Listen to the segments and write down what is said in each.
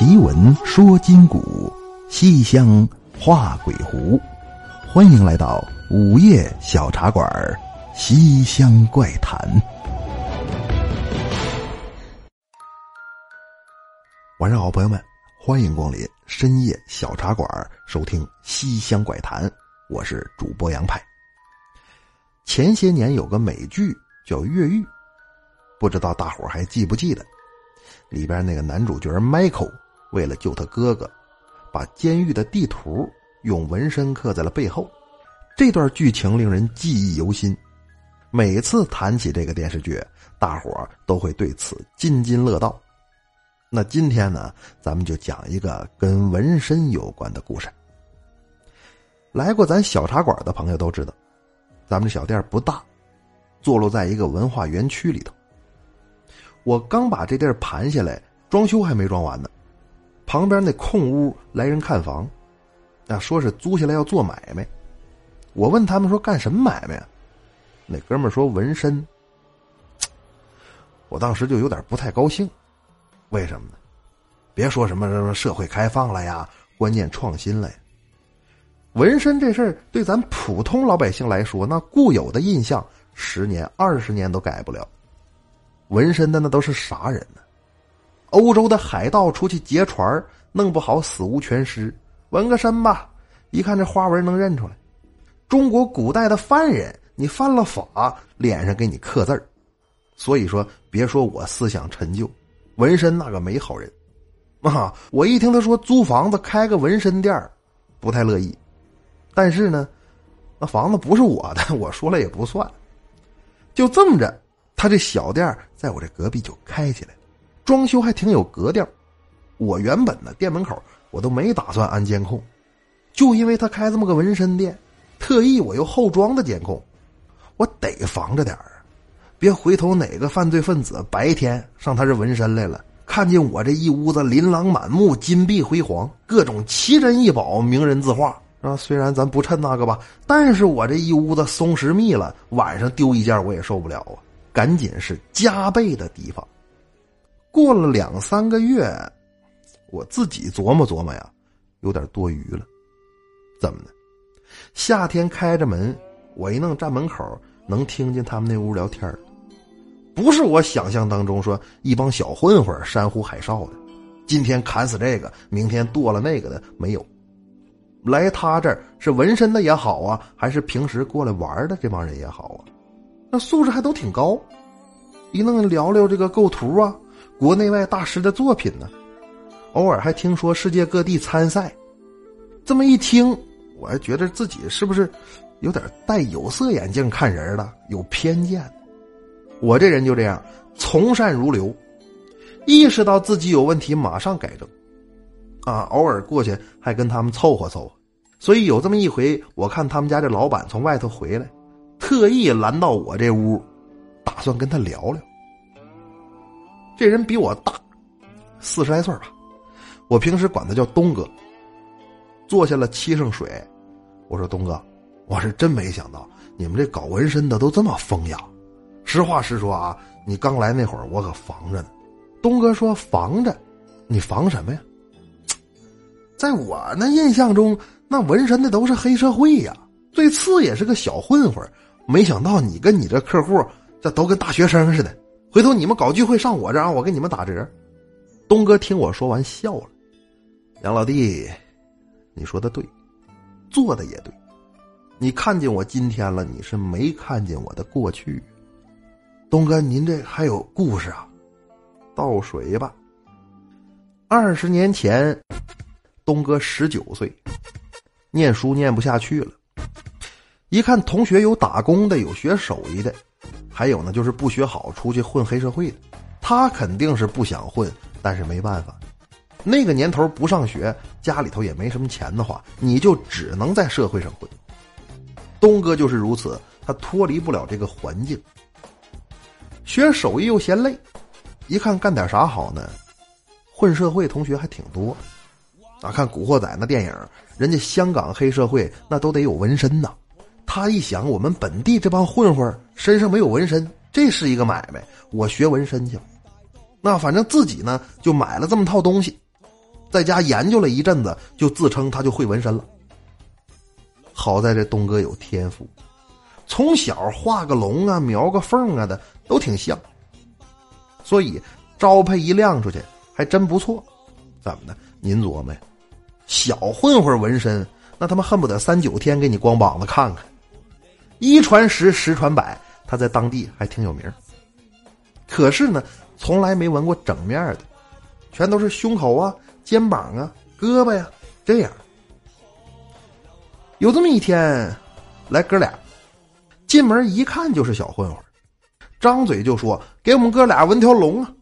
奇闻说今古，西厢画鬼狐。欢迎来到午夜小茶馆《西厢怪谈》。晚上好，朋友们，欢迎光临深夜小茶馆，收听《西厢怪谈》。我是主播杨派。前些年有个美剧叫《越狱》，不知道大伙还记不记得？里边那个男主角 Michael 为了救他哥哥，把监狱的地图用纹身刻在了背后。这段剧情令人记忆犹新。每次谈起这个电视剧，大伙都会对此津津乐道。那今天呢，咱们就讲一个跟纹身有关的故事。来过咱小茶馆的朋友都知道，咱们这小店不大，坐落在一个文化园区里头。我刚把这地儿盘下来，装修还没装完呢。旁边那空屋来人看房，啊，说是租下来要做买卖。我问他们说干什么买卖啊？那哥们说纹身。我当时就有点不太高兴，为什么呢？别说什么什么社会开放了呀，观念创新了呀。纹身这事儿对咱普通老百姓来说，那固有的印象，十年二十年都改不了。纹身的那都是啥人呢？欧洲的海盗出去劫船，弄不好死无全尸，纹个身吧，一看这花纹能认出来。中国古代的犯人，你犯了法，脸上给你刻字儿。所以说，别说我思想陈旧，纹身那个没好人。啊，我一听他说租房子开个纹身店不太乐意。但是呢，那房子不是我的，我说了也不算。就这么着。他这小店在我这隔壁就开起来了，装修还挺有格调。我原本呢店门口我都没打算安监控，就因为他开这么个纹身店，特意我又后装的监控，我得防着点儿，别回头哪个犯罪分子白天上他这纹身来了，看见我这一屋子琳琅满目、金碧辉煌、各种奇珍异宝、名人字画啊。虽然咱不趁那个吧，但是我这一屋子松弛密了，晚上丢一件我也受不了啊。赶紧是加倍的提防。过了两三个月，我自己琢磨琢磨呀，有点多余了。怎么的？夏天开着门，我一弄站门口，能听见他们那屋聊天不是我想象当中说一帮小混混山呼海哨的，今天砍死这个，明天剁了那个的，没有。来他这儿是纹身的也好啊，还是平时过来玩的这帮人也好啊。那素质还都挺高，一弄聊聊这个构图啊，国内外大师的作品呢，偶尔还听说世界各地参赛。这么一听，我还觉得自己是不是有点戴有色眼镜看人了，有偏见。我这人就这样，从善如流，意识到自己有问题，马上改正。啊，偶尔过去还跟他们凑合凑合。所以有这么一回，我看他们家这老板从外头回来。特意拦到我这屋，打算跟他聊聊。这人比我大，四十来岁吧，我平时管他叫东哥。坐下了，沏上水，我说：“东哥，我是真没想到你们这搞纹身的都这么风雅。实话实说啊，你刚来那会儿我可防着呢。”东哥说：“防着？你防什么呀？在我那印象中，那纹身的都是黑社会呀，最次也是个小混混。”没想到你跟你这客户，这都跟大学生似的。回头你们搞聚会上我这儿，我给你们打折。东哥听我说完笑了。杨老弟，你说的对，做的也对。你看见我今天了，你是没看见我的过去。东哥，您这还有故事啊？倒水吧。二十年前，东哥十九岁，念书念不下去了。一看同学有打工的，有学手艺的，还有呢就是不学好出去混黑社会的。他肯定是不想混，但是没办法，那个年头不上学，家里头也没什么钱的话，你就只能在社会上混。东哥就是如此，他脱离不了这个环境。学手艺又嫌累，一看干点啥好呢？混社会同学还挺多。啊，看《古惑仔》那电影，人家香港黑社会那都得有纹身呐。他一想，我们本地这帮混混身上没有纹身，这是一个买卖。我学纹身去，那反正自己呢就买了这么套东西，在家研究了一阵子，就自称他就会纹身了。好在这东哥有天赋，从小画个龙啊、描个凤啊的都挺像，所以招牌一亮出去还真不错。怎么的？您琢磨呀？小混混纹身，那他妈恨不得三九天给你光膀子看看。一传十，十传百，他在当地还挺有名。可是呢，从来没纹过整面的，全都是胸口啊、肩膀啊、胳膊呀这样。有这么一天，来哥俩，进门一看就是小混混，张嘴就说：“给我们哥俩纹条龙啊！”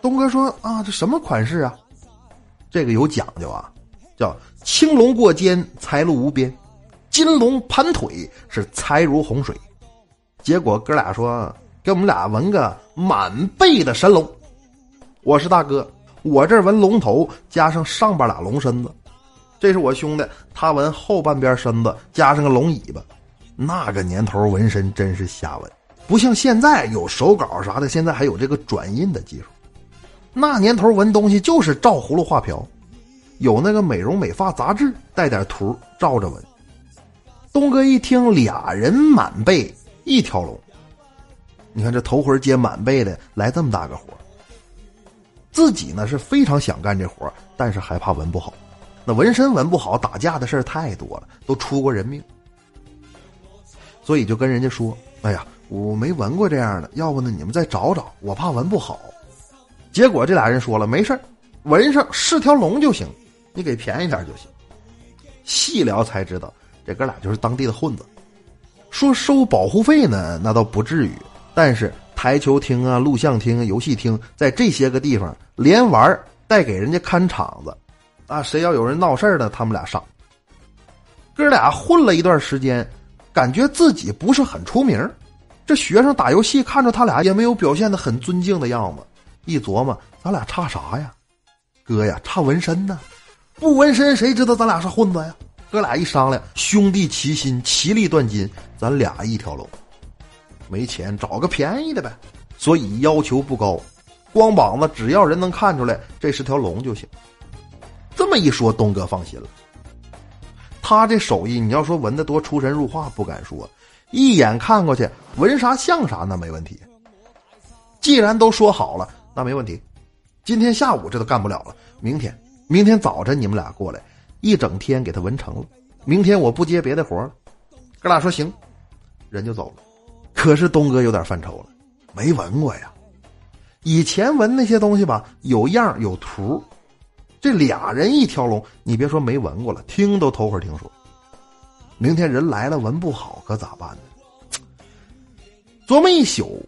东哥说：“啊，这什么款式啊？这个有讲究啊，叫青龙过肩，财路无边；金龙盘腿，是财如洪水。”结果哥俩说：“给我们俩纹个满背的神龙。”我是大哥，我这纹龙头加上上边俩龙身子。这是我兄弟，他纹后半边身子，加上个龙尾巴。那个年头纹身真是瞎纹，不像现在有手稿啥的，现在还有这个转印的技术。那年头纹东西就是照葫芦画瓢，有那个美容美发杂志带点图照着纹。东哥一听，俩人满背一条龙，你看这头回接满背的来这么大个活自己呢是非常想干这活但是害怕纹不好。那纹身纹不好，打架的事太多了，都出过人命，所以就跟人家说：“哎呀，我没纹过这样的，要不呢你们再找找，我怕纹不好。”结果这俩人说了：“没事纹上是条龙就行，你给便宜点就行。”细聊才知道，这哥俩就是当地的混子。说收保护费呢，那倒不至于，但是台球厅啊、录像厅、游戏厅，在这些个地方连玩带给人家看场子。啊，谁要有人闹事儿呢？他们俩上。哥俩混了一段时间，感觉自己不是很出名。这学生打游戏看着他俩也没有表现的很尊敬的样子。一琢磨，咱俩差啥呀？哥呀，差纹身呢。不纹身，谁知道咱俩是混子呀？哥俩一商量，兄弟齐心，其利断金，咱俩一条龙。没钱，找个便宜的呗。所以要求不高，光膀子只要人能看出来这是条龙就行。这么一说，东哥放心了。他这手艺，你要说纹的多出神入化，不敢说。一眼看过去，纹啥像啥，那没问题。既然都说好了，那没问题。今天下午这都干不了了，明天，明天早晨你们俩过来，一整天给他纹成了。明天我不接别的活了。哥俩说行，人就走了。可是东哥有点犯愁了，没纹过呀。以前纹那些东西吧，有样有图。这俩人一条龙，你别说没纹过了，听都头回听说。明天人来了，纹不好可咋办呢？琢磨一宿，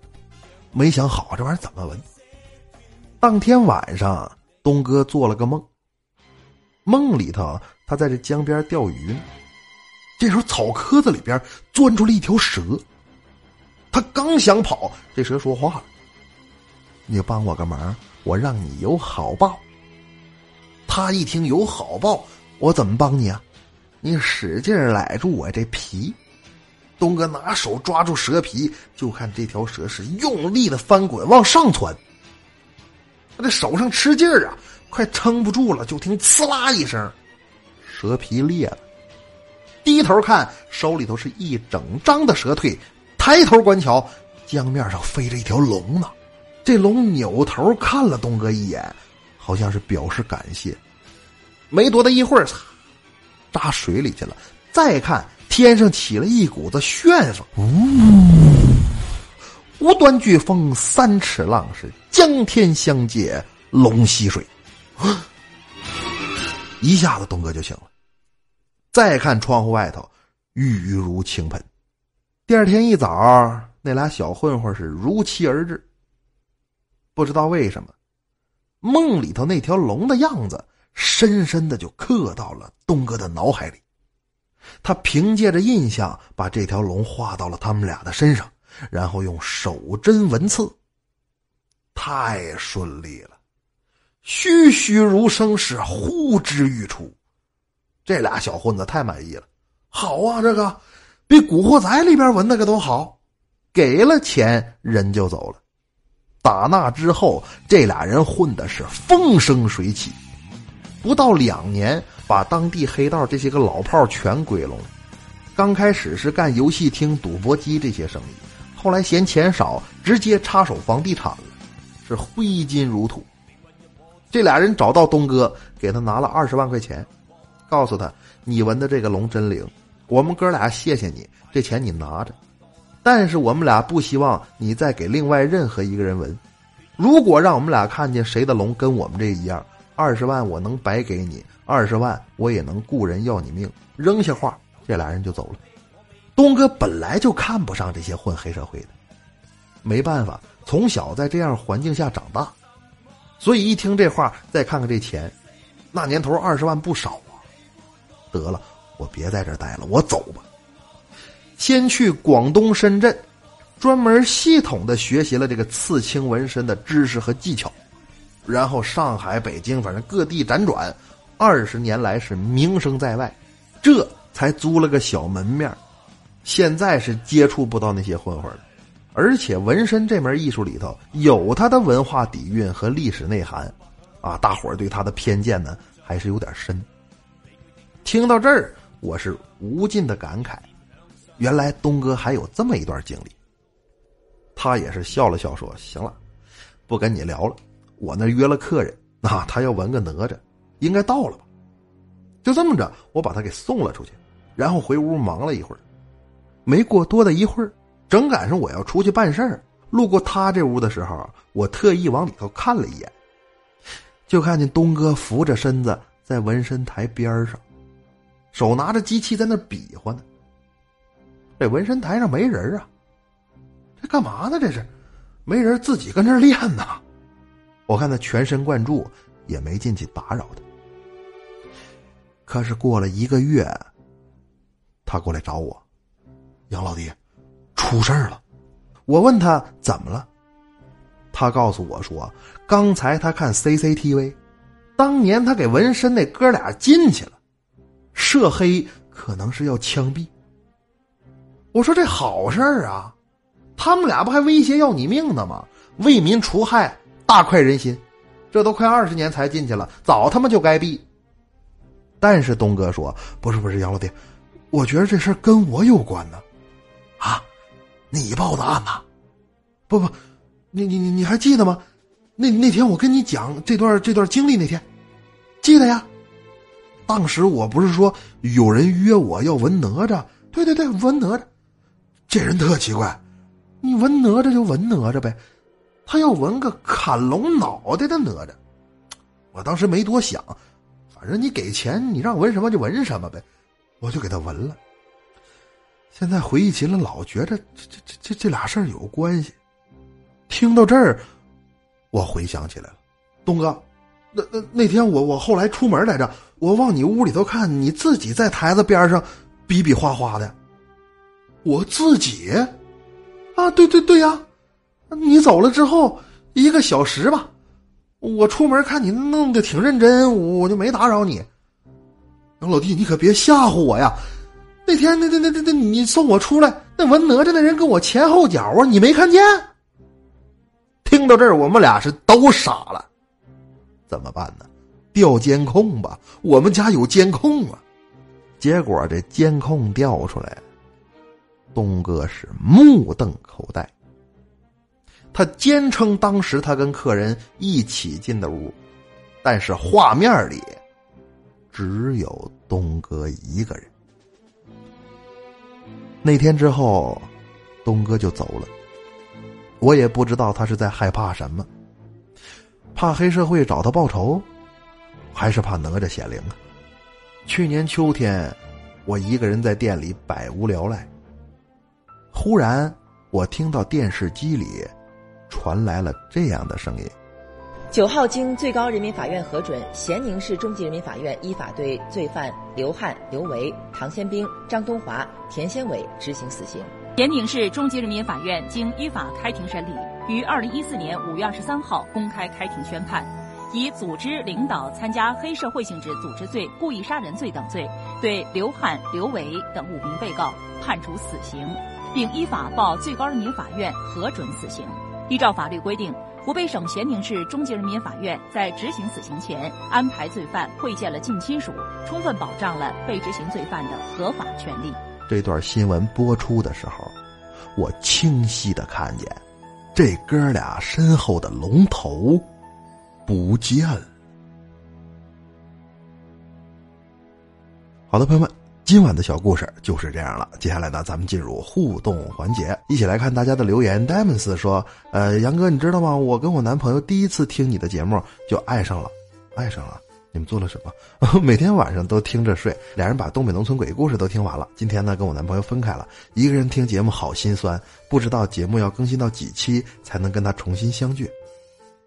没想好这玩意儿怎么纹。当天晚上，东哥做了个梦，梦里头他在这江边钓鱼呢。这时候草棵子里边钻出了一条蛇，他刚想跑，这蛇说话了：“你帮我个忙，我让你有好报。”他一听有好报，我怎么帮你啊？你使劲揽住我这皮。东哥拿手抓住蛇皮，就看这条蛇是用力的翻滚往上窜。他这手上吃劲儿啊，快撑不住了，就听呲啦一声，蛇皮裂了。低头看，手里头是一整张的蛇腿。抬头观瞧，江面上飞着一条龙呢。这龙扭头看了东哥一眼。好像是表示感谢，没多大一会儿，扎水里去了。再看天上起了一股子旋风，呜，无端飓风，三尺浪，是江天相接，龙吸水。一下子东哥就醒了。再看窗户外头，雨如倾盆。第二天一早，那俩小混混是如期而至。不知道为什么。梦里头那条龙的样子，深深的就刻到了东哥的脑海里。他凭借着印象，把这条龙画到了他们俩的身上，然后用手针纹刺。太顺利了，栩栩如生，是呼之欲出。这俩小混子太满意了，好啊，这个比《古惑仔》里边纹那个都好。给了钱，人就走了。打那之后，这俩人混的是风生水起。不到两年，把当地黑道这些个老炮全归拢了。刚开始是干游戏厅、赌博机这些生意，后来嫌钱少，直接插手房地产了，是挥金如土。这俩人找到东哥，给他拿了二十万块钱，告诉他：“你纹的这个龙真灵，我们哥俩谢谢你，这钱你拿着。但是我们俩不希望你再给另外任何一个人纹。如果让我们俩看见谁的龙跟我们这一样，二十万我能白给你，二十万我也能雇人要你命。”扔下话。这俩人就走了。东哥本来就看不上这些混黑社会的，没办法，从小在这样环境下长大，所以一听这话，再看看这钱，那年头二十万不少啊。得了，我别在这待了，我走吧。先去广东深圳，专门系统的学习了这个刺青纹身的知识和技巧，然后上海、北京，反正各地辗转，二十年来是名声在外。这。才租了个小门面现在是接触不到那些混混了。而且纹身这门艺术里头有它的文化底蕴和历史内涵，啊，大伙儿对他的偏见呢还是有点深。听到这儿，我是无尽的感慨，原来东哥还有这么一段经历。他也是笑了笑说：“行了，不跟你聊了，我那约了客人，啊，他要纹个哪吒，应该到了吧？就这么着，我把他给送了出去。”然后回屋忙了一会儿，没过多的一会儿，正赶上我要出去办事儿，路过他这屋的时候，我特意往里头看了一眼，就看见东哥扶着身子在纹身台边上，手拿着机器在那比划呢。这纹身台上没人啊，这干嘛呢？这是没人自己跟这练呢。我看他全神贯注，也没进去打扰他。可是过了一个月。他过来找我，杨老弟，出事儿了。我问他怎么了，他告诉我说，刚才他看 CCTV，当年他给纹身那哥俩进去了，涉黑可能是要枪毙。我说这好事儿啊，他们俩不还威胁要你命呢吗？为民除害，大快人心。这都快二十年才进去了，早他妈就该毙。但是东哥说，不是不是，杨老弟。我觉得这事跟我有关呢，啊，你报的案呐？不不，你你你你还记得吗？那那天我跟你讲这段这段经历那天，记得呀。当时我不是说有人约我要纹哪吒？对对对，纹哪吒。这人特奇怪，你纹哪吒就纹哪吒呗，他要纹个砍龙脑袋的哪吒。我当时没多想，反正你给钱，你让纹什么就纹什么呗。我就给他纹了。现在回忆起来，老觉着这这这这这俩事儿有关系。听到这儿，我回想起来了，东哥，那那那天我我后来出门来着，我往你屋里头看，你自己在台子边上比比划划的。我自己啊，对对对呀，你走了之后一个小时吧，我出门看你弄得挺认真，我就没打扰你。老弟，你可别吓唬我呀！那天那那那那那，你送我出来，那纹哪吒那人跟我前后脚啊，你没看见？听到这儿，我们俩是都傻了。怎么办呢？调监控吧，我们家有监控啊。结果这监控调出来，东哥是目瞪口呆。他坚称当时他跟客人一起进的屋，但是画面里。只有东哥一个人。那天之后，东哥就走了。我也不知道他是在害怕什么，怕黑社会找他报仇，还是怕哪吒显灵啊？去年秋天，我一个人在店里百无聊赖，忽然我听到电视机里传来了这样的声音。九号经最高人民法院核准，咸宁市中级人民法院依法对罪犯刘汉、刘维、唐先兵、张东华、田先伟执行死刑。咸宁市中级人民法院经依法开庭审理，于二零一四年五月二十三号公开开庭宣判，以组织领导参加黑社会性质组织罪、故意杀人罪等罪，对刘汉、刘维等五名被告判处死刑，并依法报最高人民法院核准死刑。依照法律规定。湖北省咸宁市中级人民法院在执行死刑前安排罪犯会见了近亲属，充分保障了被执行罪犯的合法权利。这段新闻播出的时候，我清晰的看见这哥俩身后的龙头不见了。好的，朋友们。今晚的小故事就是这样了。接下来呢，咱们进入互动环节，一起来看大家的留言。Diamonds 说：“呃，杨哥，你知道吗？我跟我男朋友第一次听你的节目就爱上了，爱上了。你们做了什么？每天晚上都听着睡。俩人把东北农村鬼故事都听完了。今天呢，跟我男朋友分开了，一个人听节目好心酸，不知道节目要更新到几期才能跟他重新相聚。”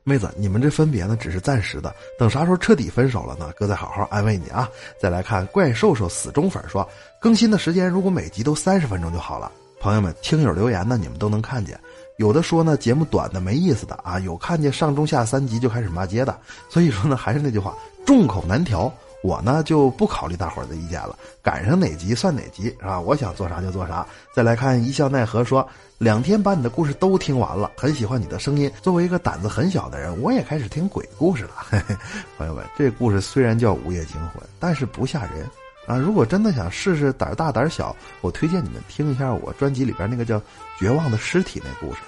妹子，你们这分别呢，只是暂时的，等啥时候彻底分手了呢？哥再好好安慰你啊！再来看怪兽兽死忠粉说，更新的时间如果每集都三十分钟就好了。朋友们，听友留言呢，你们都能看见，有的说呢节目短的没意思的啊，有看见上中下三集就开始骂街的，所以说呢，还是那句话，众口难调。我呢就不考虑大伙儿的意见了，赶上哪集算哪集啊！我想做啥就做啥。再来看一笑奈何说，两天把你的故事都听完了，很喜欢你的声音。作为一个胆子很小的人，我也开始听鬼故事了。嘿嘿，朋友们，这故事虽然叫午夜惊魂，但是不吓人啊！如果真的想试试胆大胆小，我推荐你们听一下我专辑里边那个叫《绝望的尸体》那故事。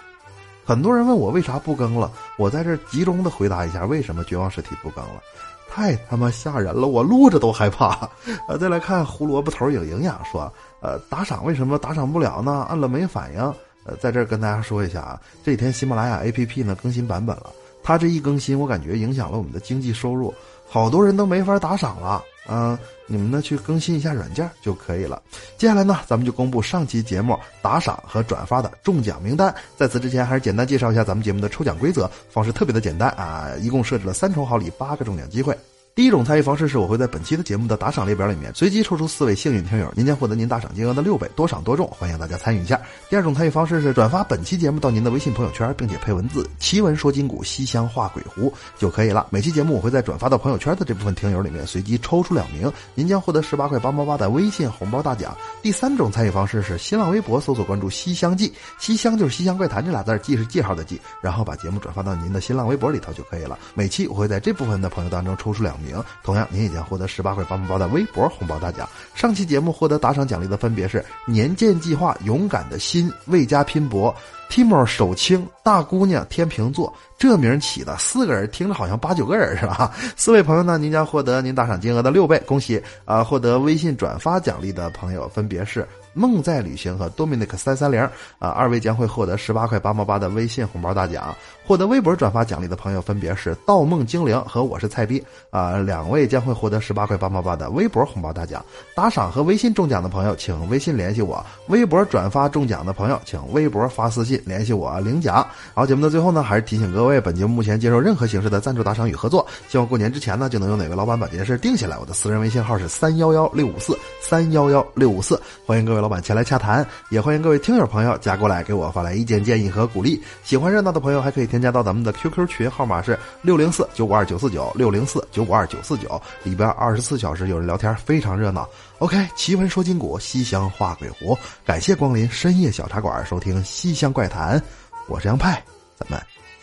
很多人问我为啥不更了，我在这集中的回答一下为什么《绝望尸体》不更了。太他妈吓人了，我录着都害怕。呃，再来看胡萝卜头有营养说，呃，打赏为什么打赏不了呢？按了没反应。呃，在这儿跟大家说一下啊，这几天喜马拉雅 APP 呢更新版本了，它这一更新，我感觉影响了我们的经济收入，好多人都没法打赏了。嗯，你们呢去更新一下软件就可以了。接下来呢，咱们就公布上期节目打赏和转发的中奖名单。在此之前，还是简单介绍一下咱们节目的抽奖规则，方式特别的简单啊，一共设置了三重好礼，八个中奖机会。第一种参与方式是我会在本期的节目的打赏列表里面随机抽出四位幸运听友，您将获得您打赏金额的六倍，多赏多中，欢迎大家参与一下。第二种参与方式是转发本期节目到您的微信朋友圈，并且配文字“奇闻说金谷，西乡画鬼狐”就可以了。每期节目我会在转发到朋友圈的这部分听友里面随机抽出两名，您将获得十八块八毛八的微信红包大奖。第三种参与方式是新浪微博搜索关注“西厢记”，西厢就是西厢怪谈这俩字，记是记号的记，然后把节目转发到您的新浪微博里头就可以了。每期我会在这部分的朋友当中抽出两名。同样，您也将获得十八块八毛八的微博红包大奖。上期节目获得打赏奖励的分别是年鉴计划、勇敢的心、魏家拼搏、Timo 手轻、大姑娘、天秤座。这名起的四个人听着好像八九个人是吧？四位朋友呢，您将获得您打赏金额的六倍。恭喜啊！获得微信转发奖励的朋友分别是。梦在旅行和 Dominic 三三零啊，二位将会获得十八块八毛八的微信红包大奖。获得微博转发奖励的朋友分别是盗梦精灵和我是菜逼啊，两位将会获得十八块八毛八的微博红包大奖。打赏和微信中奖的朋友，请微信联系我；微博转发中奖的朋友，请微博发私信联系我领奖。好，节目的最后呢，还是提醒各位，本节目目前接受任何形式的赞助打赏与合作。希望过年之前呢，就能有哪位老板把这件事定下来。我的私人微信号是三幺幺六五四三幺幺六五四，欢迎各位老。板前来洽谈，也欢迎各位听友朋友加过来给我发来意见建议和鼓励。喜欢热闹的朋友还可以添加到咱们的 QQ 群，号码是六零四九五二九四九六零四九五二九四九，里边二十四小时有人聊天，非常热闹。OK，奇闻说金谷，西厢画鬼狐，感谢光临深夜小茶馆，收听西厢怪谈，我是杨派，咱们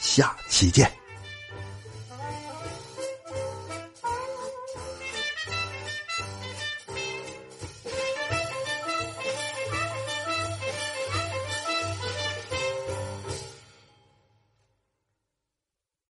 下期见。